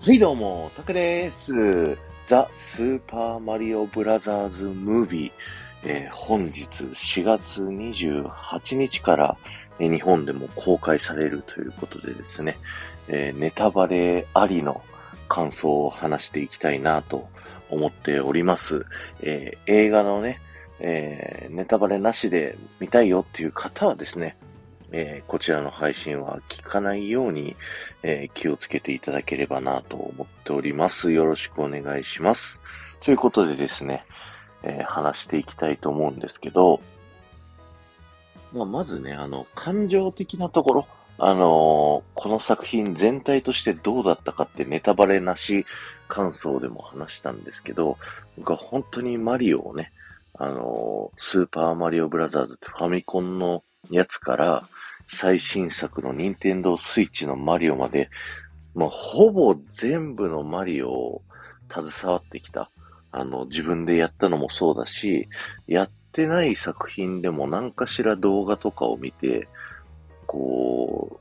はいどうも、タクです。ザ・スーパーマリオブラザーズ・ムービー。えー、本日4月28日から、え、日本でも公開されるということでですね、えー、ネタバレありの感想を話していきたいなと思っております。え映画のね、えネタバレなしで見たいよっていう方はですね、えー、こちらの配信は聞かないように、えー、気をつけていただければなと思っております。よろしくお願いします。ということでですね、えー、話していきたいと思うんですけど、まあ、まずね、あの、感情的なところ、あのこの作品全体としてどうだったかってネタバレなし感想でも話したんですけど、僕は本当にマリオをね、あのスーパーマリオブラザーズってファミコンのやつから、最新作の任天堂スイッチのマリオまで、もうほぼ全部のマリオを携わってきた。あの、自分でやったのもそうだし、やってない作品でも何かしら動画とかを見て、こ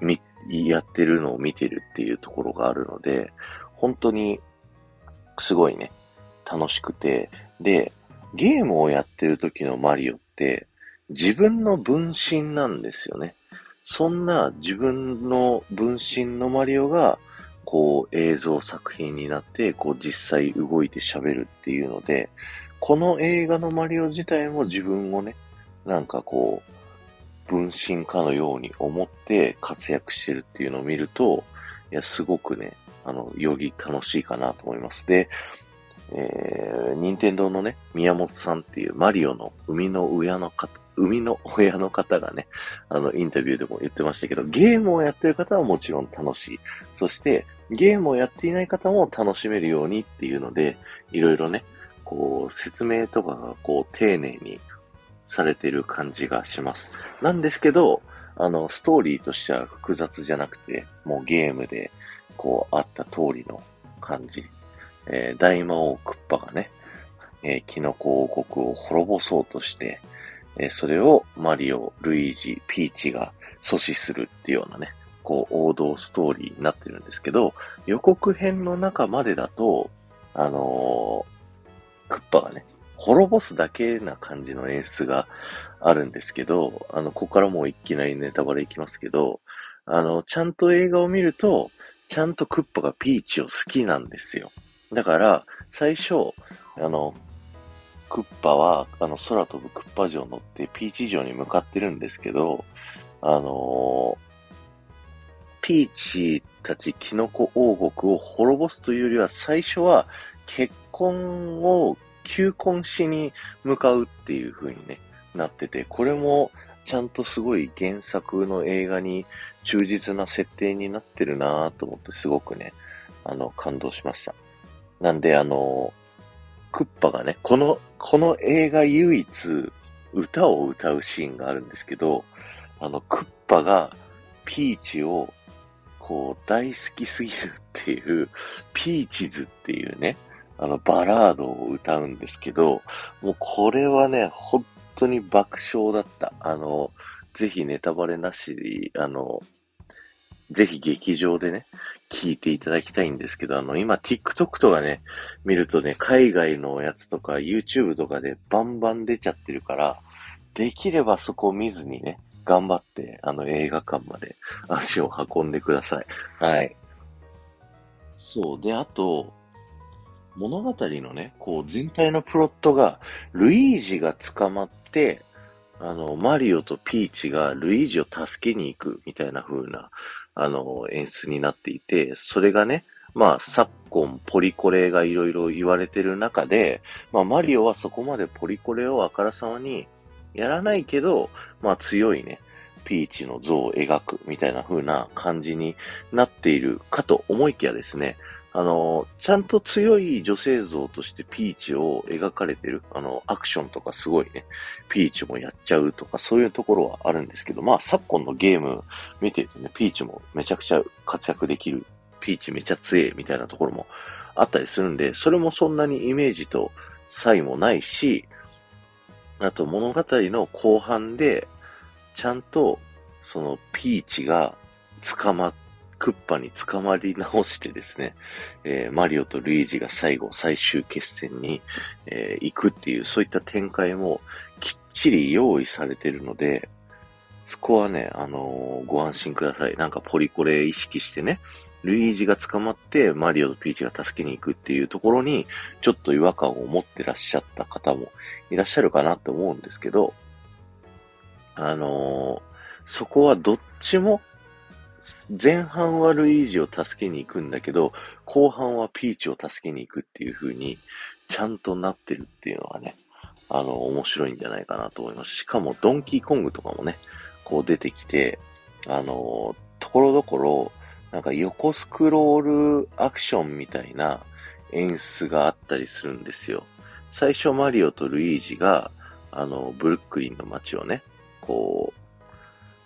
う、み、やってるのを見てるっていうところがあるので、本当に、すごいね、楽しくて、で、ゲームをやってる時のマリオって、自分の分身なんですよね。そんな自分の分身のマリオが、こう映像作品になって、こう実際動いて喋るっていうので、この映画のマリオ自体も自分をね、なんかこう、分身かのように思って活躍してるっていうのを見ると、いや、すごくね、あの、より楽しいかなと思います。で、えー、任天堂のね、宮本さんっていうマリオの生みの親の方、生みの親の方がね、あの、インタビューでも言ってましたけど、ゲームをやってる方はもちろん楽しい。そして、ゲームをやっていない方も楽しめるようにっていうので、いろいろね、こう、説明とかがこう、丁寧にされてる感じがします。なんですけど、あの、ストーリーとしては複雑じゃなくて、もうゲームで、こう、あった通りの感じ。えー、大魔王クッパがね、えー、キノコ王国を滅ぼそうとして、えそれをマリオ、ルイージ、ピーチが阻止するっていうようなね、こう王道ストーリーになってるんですけど、予告編の中までだと、あのー、クッパがね、滅ぼすだけな感じの演出があるんですけど、あの、ここからもういきなりネタバレいきますけど、あの、ちゃんと映画を見ると、ちゃんとクッパがピーチを好きなんですよ。だから、最初、あの、クッパは、あの、空飛ぶクッパ城乗ってピーチ城に向かってるんですけど、あの、ピーチたちキノコ王国を滅ぼすというよりは、最初は結婚を求婚しに向かうっていう風にね、なってて、これもちゃんとすごい原作の映画に忠実な設定になってるなぁと思ってすごくね、あの、感動しました。なんで、あの、クッパがね、この、この映画唯一歌を歌うシーンがあるんですけど、あの、クッパがピーチをこう大好きすぎるっていう、ピーチズっていうね、あのバラードを歌うんですけど、もうこれはね、本当に爆笑だった。あの、ぜひネタバレなしで、あの、ぜひ劇場でね、聞いていただきたいんですけど、あの、今 TikTok とかね、見るとね、海外のやつとか YouTube とかでバンバン出ちゃってるから、できればそこを見ずにね、頑張って、あの映画館まで足を運んでください。はい。そう。で、あと、物語のね、こう全体のプロットが、ルイージが捕まって、あの、マリオとピーチがルイージを助けに行くみたいな風な、あの、演出になっていて、それがね、まあ、昨今、ポリコレがいろいろ言われてる中で、まあ、マリオはそこまでポリコレをあからさまにやらないけど、まあ、強いね、ピーチの像を描くみたいな風な感じになっているかと思いきやですね、あの、ちゃんと強い女性像としてピーチを描かれてる、あの、アクションとかすごいね、ピーチもやっちゃうとかそういうところはあるんですけど、まあ昨今のゲーム見てるとね、ピーチもめちゃくちゃ活躍できる、ピーチめちゃ強いみたいなところもあったりするんで、それもそんなにイメージと差異もないし、あと物語の後半で、ちゃんと、そのピーチが捕まっクッパに捕まり直してですね、えー、マリオとルイージが最後、最終決戦に、えー、行くっていう、そういった展開もきっちり用意されてるので、そこはね、あのー、ご安心ください。なんかポリコレ意識してね、ルイージが捕まってマリオとピーチが助けに行くっていうところに、ちょっと違和感を持ってらっしゃった方もいらっしゃるかなと思うんですけど、あのー、そこはどっちも、前半はルイージを助けに行くんだけど、後半はピーチを助けに行くっていう風に、ちゃんとなってるっていうのはね、あの、面白いんじゃないかなと思います。しかも、ドンキーコングとかもね、こう出てきて、あの、ところどころ、なんか横スクロールアクションみたいな演出があったりするんですよ。最初マリオとルイージが、あの、ブルックリンの街をね、こう、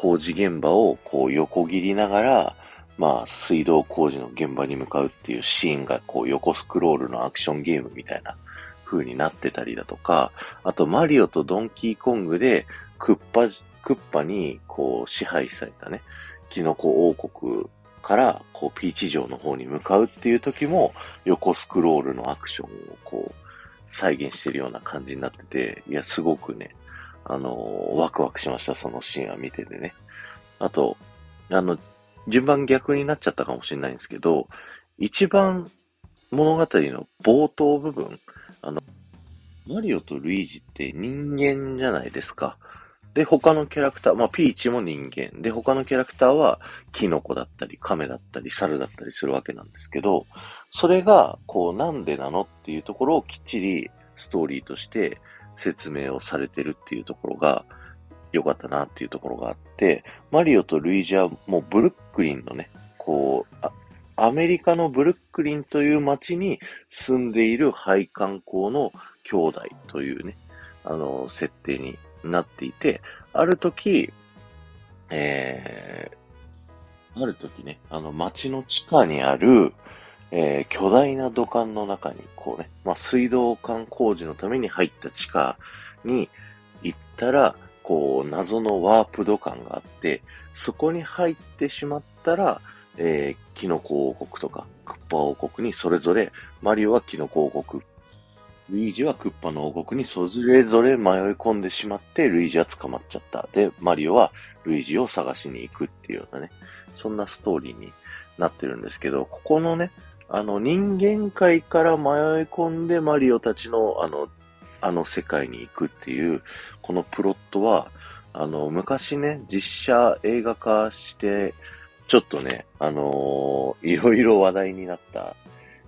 工事現場をこう横切りながら、まあ、水道工事の現場に向かうっていうシーンが、こう横スクロールのアクションゲームみたいな風になってたりだとか、あとマリオとドンキーコングで、クッパ、クッパにこう支配されたね、キノコ王国から、こう、ピーチ城の方に向かうっていう時も、横スクロールのアクションをこう、再現してるような感じになってて、いや、すごくね、あの、ワクワクしました、そのシーンは見ててね。あと、あの、順番逆になっちゃったかもしれないんですけど、一番物語の冒頭部分、あの、マリオとルイージって人間じゃないですか。で、他のキャラクター、まあ、ピーチも人間。で、他のキャラクターは、キノコだったり、カメだったり、猿だったりするわけなんですけど、それが、こう、なんでなのっていうところをきっちりストーリーとして説明をされてるっていうところが、良かったなっていうところがあって、マリオとルイージはもうブルックリンのね、こう、アメリカのブルックリンという街に住んでいる配管工の兄弟というね、あの、設定になっていて、ある時、えー、ある時ね、あの街の地下にある、えー、巨大な土管の中に、こうね、まあ、水道管工事のために入った地下に行ったら、こう、謎のワープ土管があって、そこに入ってしまったら、えー、キノコ王国とか、クッパ王国にそれぞれ、マリオはキノコ王国、ルイージはクッパの王国にそれぞれ迷い込んでしまって、ルイージは捕まっちゃった。で、マリオはルイージを探しに行くっていうようなね、そんなストーリーになってるんですけど、ここのね、あの人間界から迷い込んでマリオたちのあの、あの世界に行くっていう、このプロットは、あの、昔ね、実写映画化して、ちょっとね、あのー、いろいろ話題になった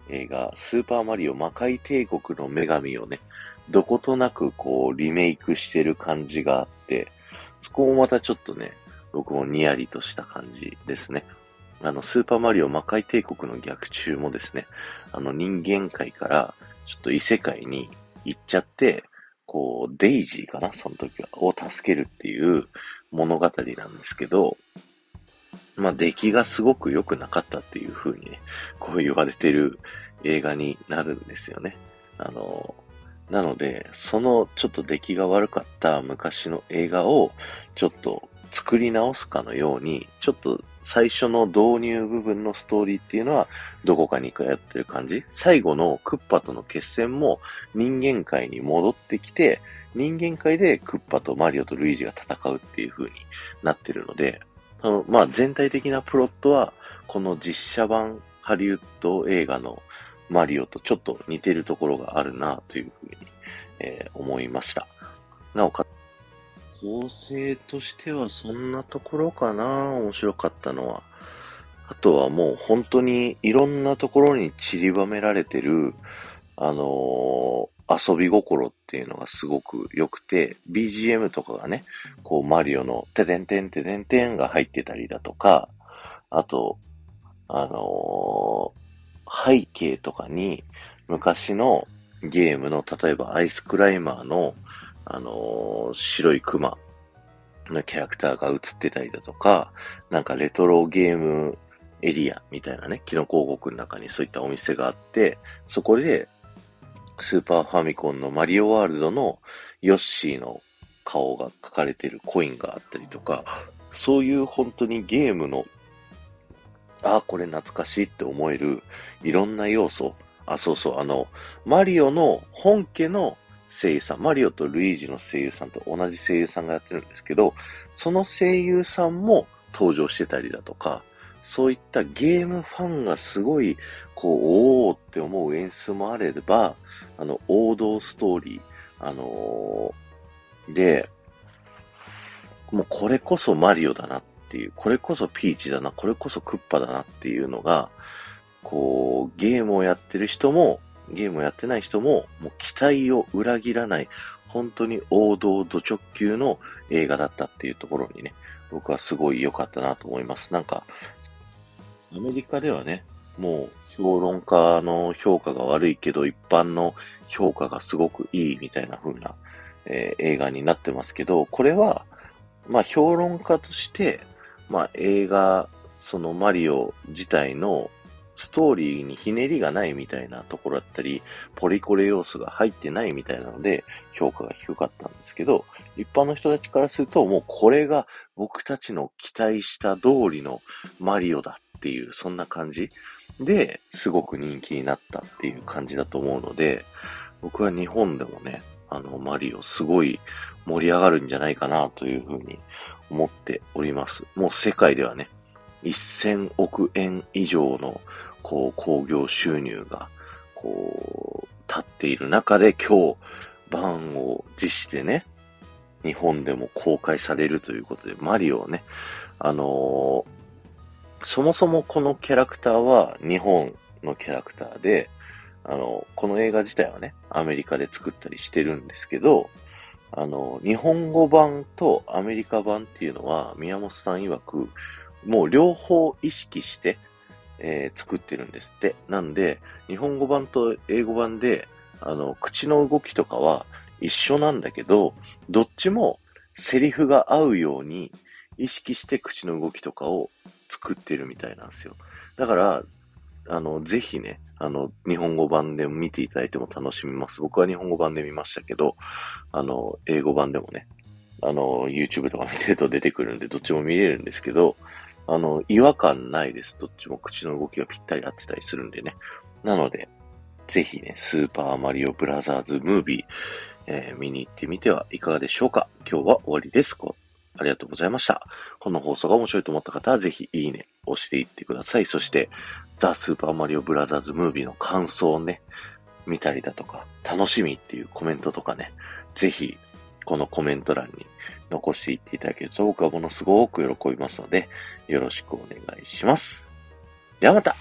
映画、スーパーマリオ魔界帝国の女神をね、どことなくこうリメイクしてる感じがあって、そこもまたちょっとね、僕もニヤリとした感じですね。あの、スーパーマリオ魔界帝国の逆中もですね、あの人間界からちょっと異世界に行っちゃって、こう、デイジーかなその時は。を助けるっていう物語なんですけど、まあ、出来がすごく良くなかったっていう風にね、こう言われてる映画になるんですよね。あの、なので、そのちょっと出来が悪かった昔の映画をちょっと作り直すかのように、ちょっと最初の導入部分のストーリーっていうのはどこかにやってる感じ？最後のクッパとの決戦も人間界に戻ってきて、人間界でクッパとマリオとルイージが戦うっていう風になってるので、あの、まあ、全体的なプロットは、この実写版ハリウッド映画のマリオとちょっと似てるところがあるなというふうに、えー、思いました。なおかつ、構成としてはそんなところかな面白かったのは。あとはもう本当にいろんなところに散りばめられてる、あの遊び心っていうのがすごく良くて、BGM とかがね、こうマリオのててんてんててんてんが入ってたりだとか、あと、あのー、背景とかに昔のゲームの、例えばアイスクライマーの、あのー、白いクマのキャラクターが映ってたりだとか、なんかレトロゲームエリアみたいなね、キノコ王国の中にそういったお店があって、そこでスーパーファミコンのマリオワールドのヨッシーの顔が描かれてるコインがあったりとか、そういう本当にゲームのああ、これ懐かしいって思える、いろんな要素。あ、そうそう、あの、マリオの本家の声優さん、マリオとルイージの声優さんと同じ声優さんがやってるんですけど、その声優さんも登場してたりだとか、そういったゲームファンがすごい、こう、おーって思う演出もあれば、あの、王道ストーリー、あのー、で、もうこれこそマリオだなっていう、これこそピーチだな、これこそクッパだなっていうのが、こう、ゲームをやってる人も、ゲームをやってない人も、もう期待を裏切らない、本当に王道土直球の映画だったっていうところにね、僕はすごい良かったなと思います。なんか、アメリカではね、もう評論家の評価が悪いけど、一般の評価がすごくいいみたいな風な、えー、映画になってますけど、これは、まあ評論家として、まあ映画、そのマリオ自体のストーリーにひねりがないみたいなところだったり、ポリコレ要素が入ってないみたいなので、評価が低かったんですけど、一般の人たちからすると、もうこれが僕たちの期待した通りのマリオだっていう、そんな感じで、すごく人気になったっていう感じだと思うので、僕は日本でもね、あの、マリオすごい盛り上がるんじゃないかなというふうに思っております。もう世界ではね、1000億円以上のこう、興行収入が、こう、立っている中で今日、版を辞してね、日本でも公開されるということで、マリオをね、あのー、そもそもこのキャラクターは日本のキャラクターで、あの、この映画自体はね、アメリカで作ったりしてるんですけど、あの、日本語版とアメリカ版っていうのは、宮本さん曰く、もう両方意識して、えー、作ってるんですって。なんで、日本語版と英語版で、あの、口の動きとかは一緒なんだけど、どっちもセリフが合うように意識して口の動きとかを作ってるみたいなんですよ。だから、あの、ぜひね、あの、日本語版で見ていただいても楽しみます。僕は日本語版で見ましたけど、あの、英語版でもね、あの、YouTube とか見てると出てくるんで、どっちも見れるんですけど、あの、違和感ないです。どっちも口の動きがぴったり合ってたりするんでね。なので、ぜひね、スーパーマリオブラザーズムービー、えー、見に行ってみてはいかがでしょうか。今日は終わりです。ありがとうございました。この放送が面白いと思った方は、ぜひいいね、押していってください。そして、ザ・スーパーマリオブラザーズムービーの感想をね、見たりだとか、楽しみっていうコメントとかね、ぜひ、このコメント欄に残していっていただけると僕はものすごく喜びますので、よろしくお願いします。ではまた